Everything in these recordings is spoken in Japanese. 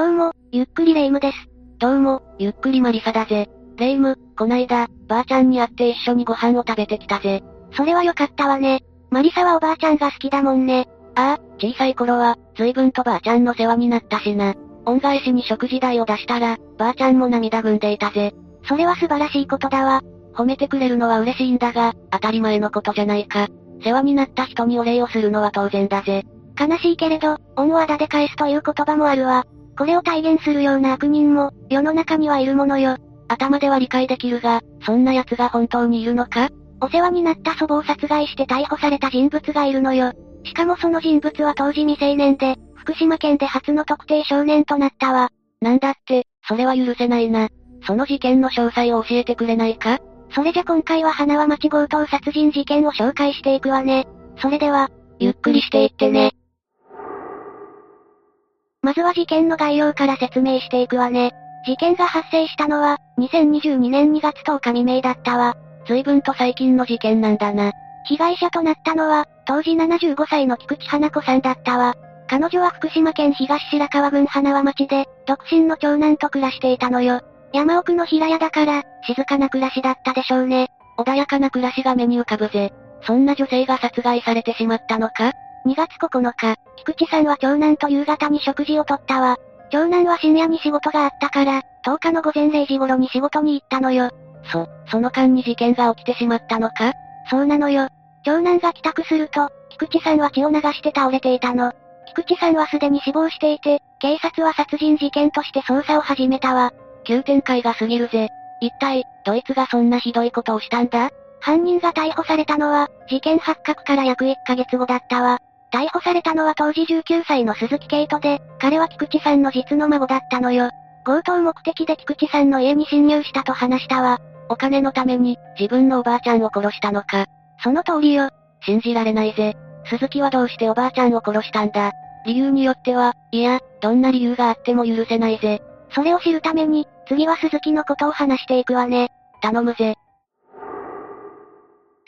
どうも、ゆっくりレ夢ムです。どうも、ゆっくりマリサだぜ。レ夢ム、こないだ、ばあちゃんに会って一緒にご飯を食べてきたぜ。それはよかったわね。マリサはおばあちゃんが好きだもんね。ああ、小さい頃は、随分とばあちゃんの世話になったしな。恩返しに食事代を出したら、ばあちゃんも涙ぐんでいたぜ。それは素晴らしいことだわ。褒めてくれるのは嬉しいんだが、当たり前のことじゃないか。世話になった人にお礼をするのは当然だぜ。悲しいけれど、恩をあだで返すという言葉もあるわ。これを体現するような悪人も、世の中にはいるものよ。頭では理解できるが、そんな奴が本当にいるのか？お世話になった祖母を殺害して逮捕された人物がいるのよ。しかもその人物は当時未成年で、福島県で初の特定少年となったわ。なんだって、それは許せないな。その事件の詳細を教えてくれないか？それじゃ今回は花輪町強盗殺人事件を紹介していくわね。それでは、ゆっくりしていってね。まずは事件の概要から説明していくわね。事件が発生したのは、2022年2月10日未明だったわ。随分と最近の事件なんだな。被害者となったのは、当時75歳の菊池花子さんだったわ。彼女は福島県東白川郡花輪町で、独身の長男と暮らしていたのよ。山奥の平屋だから、静かな暮らしだったでしょうね。穏やかな暮らしが目に浮かぶぜ。そんな女性が殺害されてしまったのか？2月9日、菊池さんは長男と夕方に食事をとったわ。長男は深夜に仕事があったから、10日の午前0時頃に仕事に行ったのよ。そ、その間に事件が起きてしまったのか？そうなのよ。長男が帰宅すると、菊池さんは血を流して倒れていたの。菊池さんはすでに死亡していて、警察は殺人事件として捜査を始めたわ。急展開が過ぎるぜ。一体、どいつがそんなひどいことをしたんだ？犯人が逮捕されたのは、事件発覚から約1ヶ月後だったわ。逮捕されたのは当時19歳の鈴木圭人で、彼は菊池さんの実の孫だったのよ。強盗目的で菊池さんの家に侵入したと話したわ。お金のために、自分のおばあちゃんを殺したのか。その通りよ。信じられないぜ。鈴木はどうしておばあちゃんを殺したんだ理由によっては、いや、どんな理由があっても許せないぜ。それを知るために、次は鈴木のことを話していくわね。頼むぜ。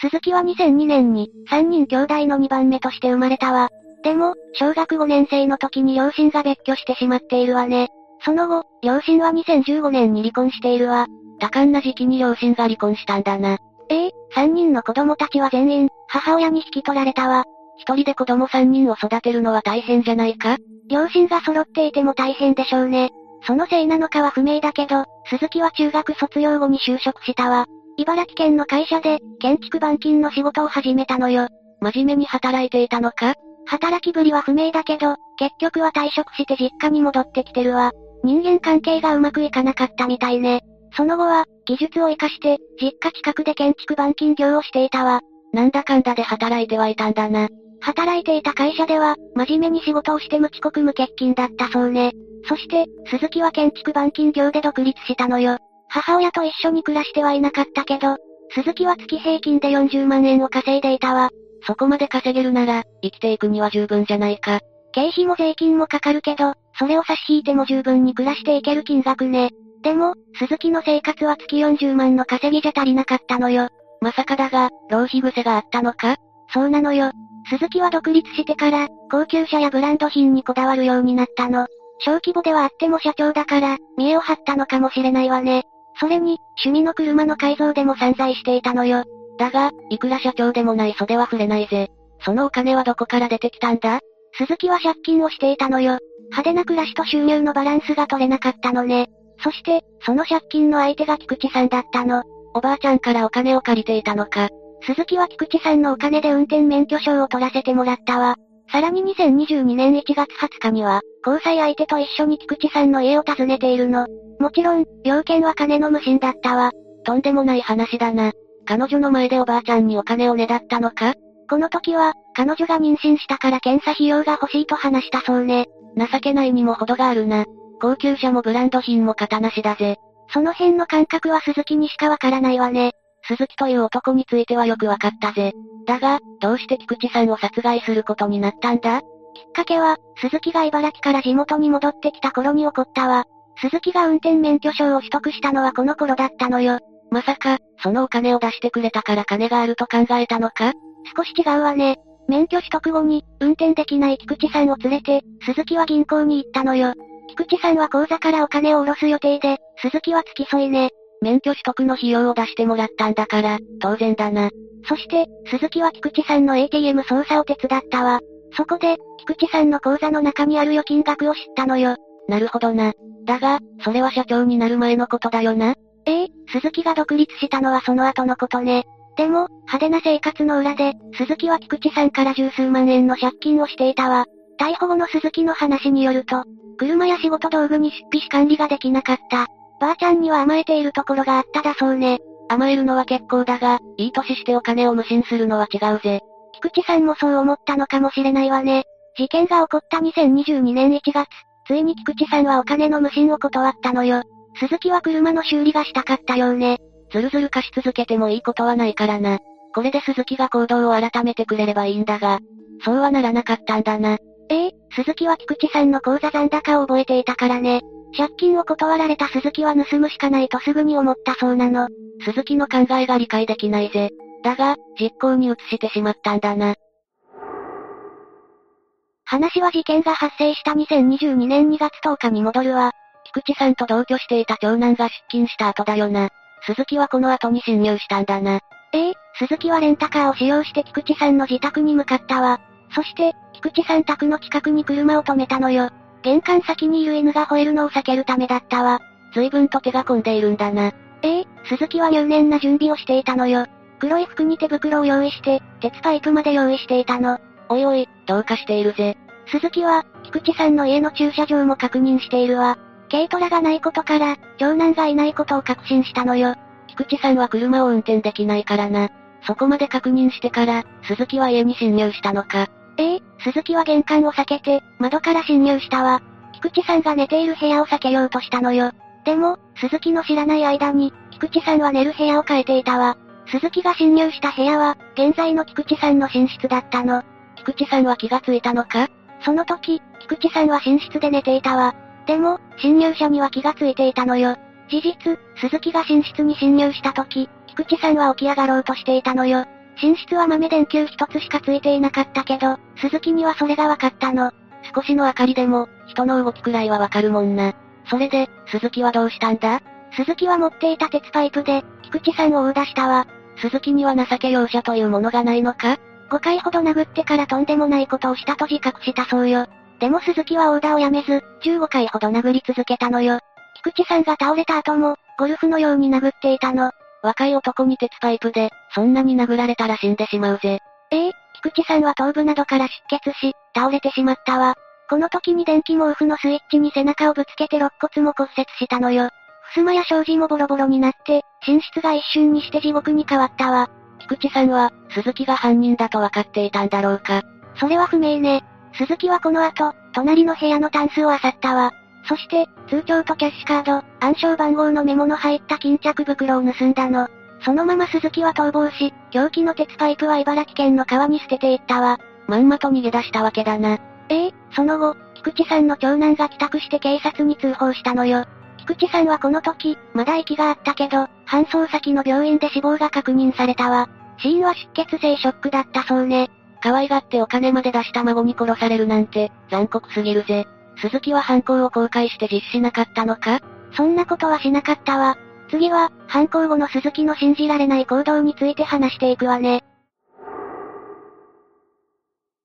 鈴木は2002年に、3人兄弟の2番目として生まれたわ。でも、小学5年生の時に両親が別居してしまっているわね。その後、両親は2015年に離婚しているわ。多感な時期に両親が離婚したんだな。ええー、3人の子供たちは全員、母親に引き取られたわ。一人で子供3人を育てるのは大変じゃないか？両親が揃っていても大変でしょうね。そのせいなのかは不明だけど、鈴木は中学卒業後に就職したわ。茨城県の会社で、建築板金の仕事を始めたのよ。真面目に働いていたのか？働きぶりは不明だけど、結局は退職して実家に戻ってきてるわ。人間関係がうまくいかなかったみたいね。その後は、技術を活かして、実家近くで建築板金業をしていたわ。なんだかんだで働いてはいたんだな。働いていた会社では、真面目に仕事をして無遅刻無欠勤だったそうね。そして、鈴木は建築板金業で独立したのよ。母親と一緒に暮らしてはいなかったけど、鈴木は月平均で40万円を稼いでいたわ。そこまで稼げるなら、生きていくには十分じゃないか。経費も税金もかかるけど、それを差し引いても十分に暮らしていける金額ね。でも、鈴木の生活は月40万の稼ぎじゃ足りなかったのよ。まさかだが、浪費癖があったのか？そうなのよ。鈴木は独立してから、高級車やブランド品にこだわるようになったの。小規模ではあっても社長だから、見栄を張ったのかもしれないわね。それに、趣味の車の改造でも散財していたのよ。だが、いくら社長でもない袖は触れないぜ。そのお金はどこから出てきたんだ？鈴木は借金をしていたのよ。派手な暮らしと収入のバランスが取れなかったのね。そして、その借金の相手が菊池さんだったの。おばあちゃんからお金を借りていたのか。鈴木は菊池さんのお金で運転免許証を取らせてもらったわ。さらに2022年1月20日には、交際相手と一緒に菊池さんの家を訪ねているの。もちろん、要件は金の無心だったわ。とんでもない話だな。彼女の前でおばあちゃんにお金をねだったのか？この時は、彼女が妊娠したから検査費用が欲しいと話したそうね。情けないにも程があるな。高級車もブランド品も型なしだぜ。その辺の感覚は鈴木にしかわからないわね。鈴木という男についてはよくわかったぜ。だが、どうして菊池さんを殺害することになったんだ？きっかけは、鈴木が茨城から地元に戻ってきた頃に起こったわ。鈴木が運転免許証を取得したのはこの頃だったのよ。まさか、そのお金を出してくれたから金があると考えたのか？少し違うわね。免許取得後に、運転できない菊池さんを連れて、鈴木は銀行に行ったのよ。菊池さんは口座からお金を下ろす予定で、鈴木は付き添いね。免許取得の費用を出してもらったんだから、当然だな。そして、鈴木は菊池さんの ATM 操作を手伝ったわ。そこで、菊池さんの口座の中にある預金額を知ったのよ。なるほどな。だが、それは社長になる前のことだよな。ええ鈴木が独立したのはその後のことね。でも、派手な生活の裏で、鈴木は菊池さんから十数万円の借金をしていたわ。逮捕後の鈴木の話によると、車や仕事道具に出費し管理ができなかった。ばあちゃんには甘えているところがあっただそうね。甘えるのは結構だが、いい年してお金を無心するのは違うぜ。菊池さんもそう思ったのかもしれないわね。事件が起こった2022年1月、ついに菊池さんはお金の無心を断ったのよ。鈴木は車の修理がしたかったようね。ずるずる貸し続けてもいいことはないからな。これで鈴木が行動を改めてくれればいいんだが、そうはならなかったんだな。ええ鈴木は菊池さんの口座残高を覚えていたからね。借金を断られた鈴木は盗むしかないとすぐに思ったそうなの。鈴木の考えが理解できないぜ。だが、実行に移してしまったんだな。話は事件が発生した2022年2月10日に戻るわ。菊池さんと同居していた長男が出勤した後だよな。鈴木はこの後に侵入したんだな。ええ鈴木はレンタカーを使用して菊池さんの自宅に向かったわ。そして、菊池さん宅の近くに車を止めたのよ。玄関先にいる犬が吠えるのを避けるためだったわ。随分と手が込んでいるんだな。ええ鈴木は入念な準備をしていたのよ。黒い服に手袋を用意して、鉄パイプまで用意していたの。おいおい、どうかしているぜ。鈴木は、菊池さんの家の駐車場も確認しているわ。軽トラがないことから、長男がいないことを確信したのよ。菊池さんは車を運転できないからな。そこまで確認してから、鈴木は家に侵入したのか。ええ鈴木は玄関を避けて、窓から侵入したわ。菊池さんが寝ている部屋を避けようとしたのよ。でも、鈴木の知らない間に、菊池さんは寝る部屋を変えていたわ。鈴木が侵入した部屋は、現在の菊池さんの寝室だったの。菊池さんは気がついたのか？その時、菊池さんは寝室で寝ていたわ。でも、侵入者には気がついていたのよ。事実、鈴木が寝室に侵入した時、菊池さんは起き上がろうとしていたのよ。寝室は豆電球一つしかついていなかったけど、鈴木にはそれが分かったの。少しの明かりでも、人の動きくらいはわかるもんな。それで、鈴木はどうしたんだ？鈴木は持っていた鉄パイプで、菊池さんを追い出したわ。鈴木には情け容赦というものがないのか ?5 回ほど殴ってからとんでもないことをしたと自覚したそうよ。でも鈴木はオーダーをやめず、15回ほど殴り続けたのよ。菊池さんが倒れた後も、ゴルフのように殴っていたの。若い男に鉄パイプで、そんなに殴られたら死んでしまうぜ。ええ菊池さんは頭部などから出血し、倒れてしまったわ。この時に電気毛布のスイッチに背中をぶつけて肋骨も骨折したのよ。襖や障子もボロボロになって、寝室が一瞬にして地獄に変わったわ。菊池さんは、鈴木が犯人だと分かっていたんだろうか。それは不明ね。鈴木はこの後、隣の部屋のタンスを漁ったわ。そして、通帳とキャッシュカード、暗証番号のメモの入った巾着袋を盗んだの。そのまま鈴木は逃亡し、凶器の鉄パイプは茨城県の川に捨てていったわ。まんまと逃げ出したわけだな。ええその後、菊池さんの長男が帰宅して警察に通報したのよ。菊池さんはこの時、まだ息があったけど、搬送先の病院で死亡が確認されたわ。死因は出血性ショックだったそうね。可愛がってお金まで出した孫に殺されるなんて、残酷すぎるぜ。鈴木は犯行を公開して実施しなかったのか？そんなことはしなかったわ。次は、犯行後の鈴木の信じられない行動について話していくわね。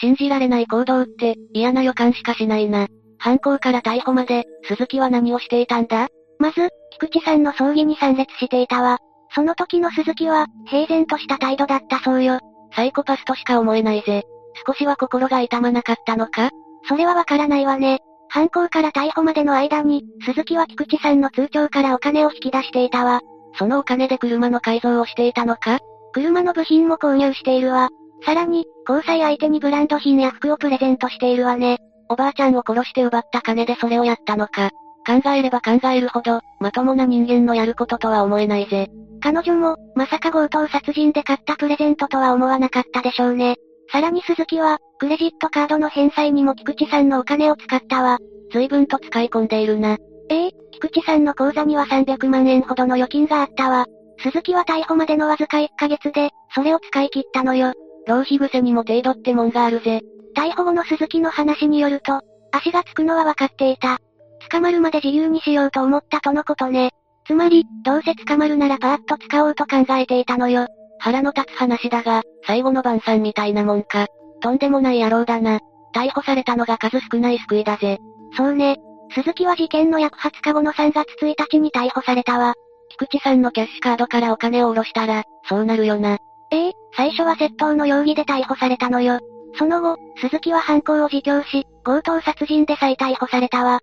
信じられない行動って、嫌な予感しかしないな。犯行から逮捕まで、鈴木は何をしていたんだ？まず、菊池さんの葬儀に参列していたわ。その時の鈴木は、平然とした態度だったそうよ。サイコパスとしか思えないぜ。少しは心が痛まなかったのか？それはわからないわね。犯行から逮捕までの間に、鈴木は菊池さんの通帳からお金を引き出していたわ。そのお金で車の改造をしていたのか？車の部品も購入しているわ。さらに、交際相手にブランド品や服をプレゼントしているわね。おばあちゃんを殺して奪った金でそれをやったのか。考えれば考えるほど、まともな人間のやることとは思えないぜ。彼女も、まさか強盗殺人で買ったプレゼントとは思わなかったでしょうね。さらに鈴木は、クレジットカードの返済にも菊池さんのお金を使ったわ。随分と使い込んでいるな。ええ菊池さんの口座には300万円ほどの預金があったわ。鈴木は逮捕までのわずか1ヶ月で、それを使い切ったのよ。浪費癖にも程度ってもんがあるぜ。逮捕後の鈴木の話によると、足がつくのは分かっていた。捕まるまで自由にしようと思ったとのことね。つまり、どうせ捕まるならパーッと使おうと考えていたのよ。腹の立つ話だが、最後の晩餐みたいなもんか。とんでもない野郎だな。逮捕されたのが数少ない救いだぜ。そうね。鈴木は事件の約20日後の3月1日に逮捕されたわ。菊池さんのキャッシュカードからお金を下ろしたら、そうなるよな。ええ最初は窃盗の容疑で逮捕されたのよ。その後、鈴木は犯行を自供し、強盗殺人で再逮捕されたわ。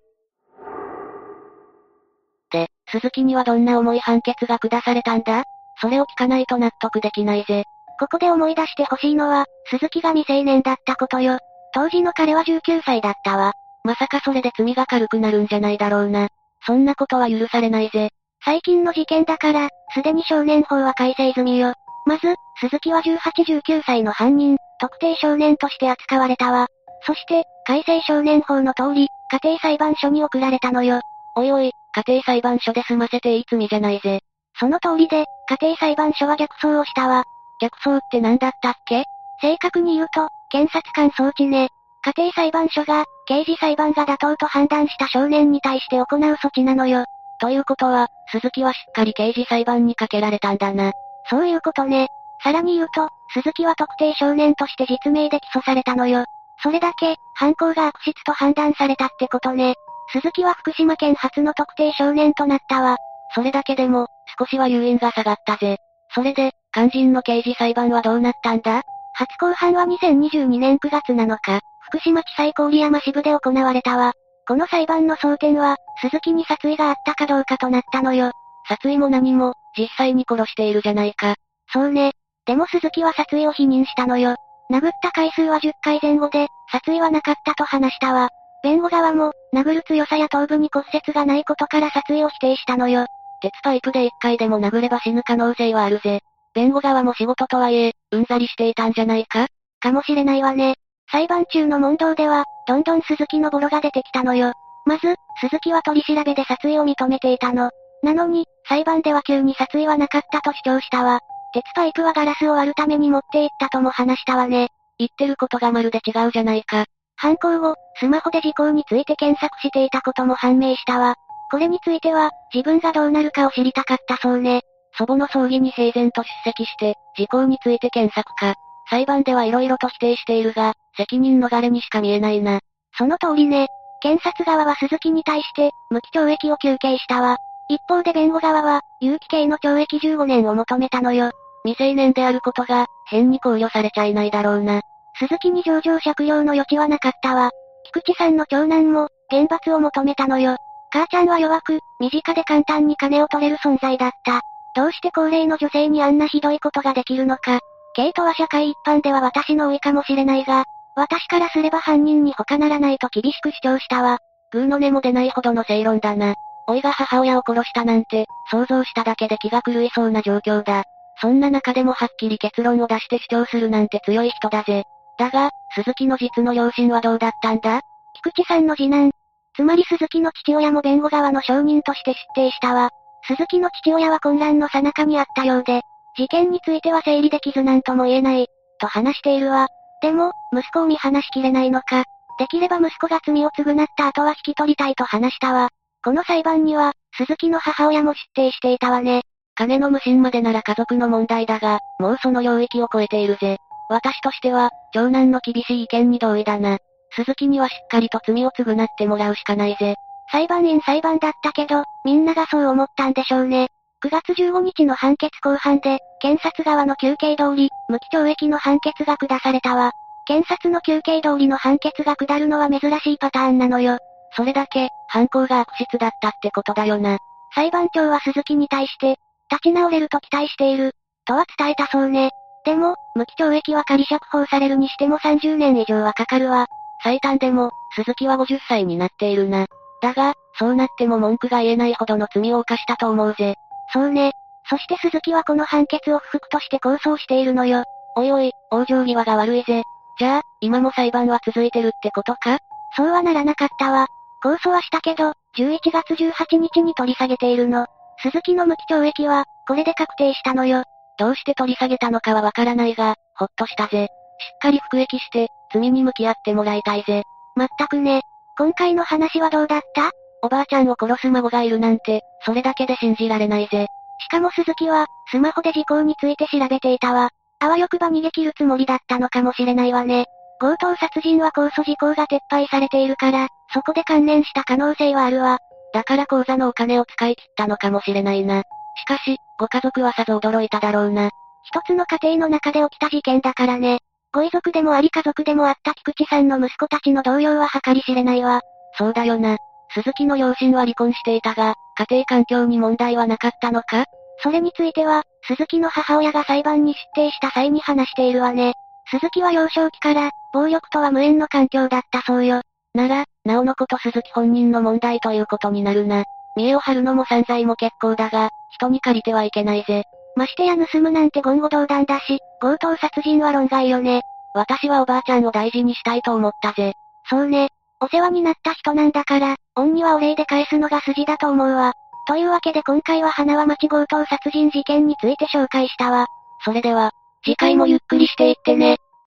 で、鈴木にはどんな重い判決が下されたんだ？それを聞かないと納得できないぜ。ここで思い出してほしいのは、鈴木が未成年だったことよ。当時の彼は19歳だったわ。まさかそれで罪が軽くなるんじゃないだろうな。そんなことは許されないぜ。最近の事件だから、すでに少年法は改正済みよ。まず、鈴木は18、19歳の犯人、特定少年として扱われたわ。そして、改正少年法の通り、家庭裁判所に送られたのよ。おいおい、家庭裁判所で済ませていい罪じゃないぜ。その通りで、家庭裁判所は逆走をしたわ。逆走って何だったっけ？正確に言うと、検察官装置ね。家庭裁判所が、刑事裁判が妥当と判断した少年に対して行う措置なのよ。ということは、鈴木はしっかり刑事裁判にかけられたんだな。そういうことね。さらに言うと、鈴木は特定少年として実名で起訴されたのよ。それだけ、犯行が悪質と判断されたってことね。鈴木は福島県初の特定少年となったわ。それだけでも、少しは誘引が下がったぜ。それで、肝心の刑事裁判はどうなったんだ？初公判は2022年9月7日、福島地裁郡山支部で行われたわ。この裁判の争点は、鈴木に殺意があったかどうかとなったのよ。殺意も何も、実際に殺しているじゃないか。そうね。でも鈴木は殺意を否認したのよ。殴った回数は10回前後で、殺意はなかったと話したわ。弁護側も、殴る強さや頭部に骨折がないことから殺意を否定したのよ。鉄パイプで1回でも殴れば死ぬ可能性はあるぜ。弁護側も仕事とはいえ、うんざりしていたんじゃないか？かもしれないわね。裁判中の問答では、どんどん鈴木のボロが出てきたのよ。まず、鈴木は取り調べで殺意を認めていたの。なのに、裁判では急に殺意はなかったと主張したわ。鉄パイプはガラスを割るために持って行ったとも話したわね。言ってることがまるで違うじゃないか。犯行後、スマホで事項について検索していたことも判明したわ。これについては、自分がどうなるかを知りたかったそうね。祖母の葬儀に平然と出席して、事項について検索か。裁判では色々と否定しているが、責任逃れにしか見えないな。その通りね。検察側は鈴木に対して、無期懲役を求刑したわ。一方で弁護側は、有期刑の懲役15年を求めたのよ。未成年であることが、変に考慮されちゃいないだろうな。鈴木に上場借用の余地はなかったわ。菊池さんの長男も、厳罰を求めたのよ。母ちゃんは弱く、身近で簡単に金を取れる存在だった。どうして高齢の女性にあんなひどいことができるのか。ケイトは社会一般では私の老いかもしれないが、私からすれば犯人に他ならないと厳しく主張したわ。グーの根も出ないほどの正論だな。老いが母親を殺したなんて、想像しただけで気が狂いそうな状況だ。そんな中でもはっきり結論を出して主張するなんて強い人だぜ。だが、鈴木の実の両親はどうだったんだ？菊池さんの次男。つまり鈴木の父親も弁護側の証人として出廷したわ。鈴木の父親は混乱の最中にあったようで、事件については整理できずなんとも言えない、と話しているわ。でも、息子を見放しきれないのか。できれば息子が罪を償った後は引き取りたいと話したわ。この裁判には、鈴木の母親も出廷していたわね。金の無心までなら家族の問題だが、もうその領域を超えているぜ。私としては、長男の厳しい意見に同意だな。鈴木にはしっかりと罪を償ってもらうしかないぜ。裁判員裁判だったけど、みんながそう思ったんでしょうね。9月15日の判決公判で、検察側の休憩通り、無期懲役の判決が下されたわ。検察の休憩通りの判決が下るのは珍しいパターンなのよ。それだけ、犯行が悪質だったってことだよな。裁判長は鈴木に対して、立ち直れると期待している、とは伝えたそうね。でも、無期懲役は仮釈放されるにしても30年以上はかかるわ。最短でも、鈴木は50歳になっているな。だが、そうなっても文句が言えないほどの罪を犯したと思うぜ。そうね。そして鈴木はこの判決を不服として控訴しているのよ。おいおい、往生際が悪いぜ。じゃあ、今も裁判は続いてるってことか？そうはならなかったわ。控訴はしたけど、11月18日に取り下げているの。鈴木の無期懲役は、これで確定したのよ。どうして取り下げたのかはわからないが、ほっとしたぜ。しっかり服役して、罪に向き合ってもらいたいぜ。まったくね。今回の話はどうだった？おばあちゃんを殺す孫がいるなんて、それだけで信じられないぜ。しかも鈴木は、スマホで事故について調べていたわ。あわよくば逃げ切るつもりだったのかもしれないわね。強盗殺人は控訴事項が撤廃されているから、そこで関連した可能性はあるわ。だから口座のお金を使い切ったのかもしれないな。しかし、ご家族はさぞ驚いただろうな。一つの家庭の中で起きた事件だからね。ご遺族でもあり家族でもあった菊池さんの息子たちの動揺は計り知れないわ。そうだよな。鈴木の両親は離婚していたが、家庭環境に問題はなかったのか？それについては、鈴木の母親が裁判に出廷した際に話しているわね。鈴木は幼少期から、暴力とは無縁の環境だったそうよ。なら、なおのこと鈴木本人の問題ということになるな。見栄を張るのも散財も結構だが、人に借りてはいけないぜ。ましてや盗むなんて言語道断だし、強盗殺人は論外よね。私はおばあちゃんを大事にしたいと思ったぜ。そうね。お世話になった人なんだから、恩にはお礼で返すのが筋だと思うわ。というわけで今回は花輪町強盗殺人事件について紹介したわ。それでは、次回もゆっくりしていってね。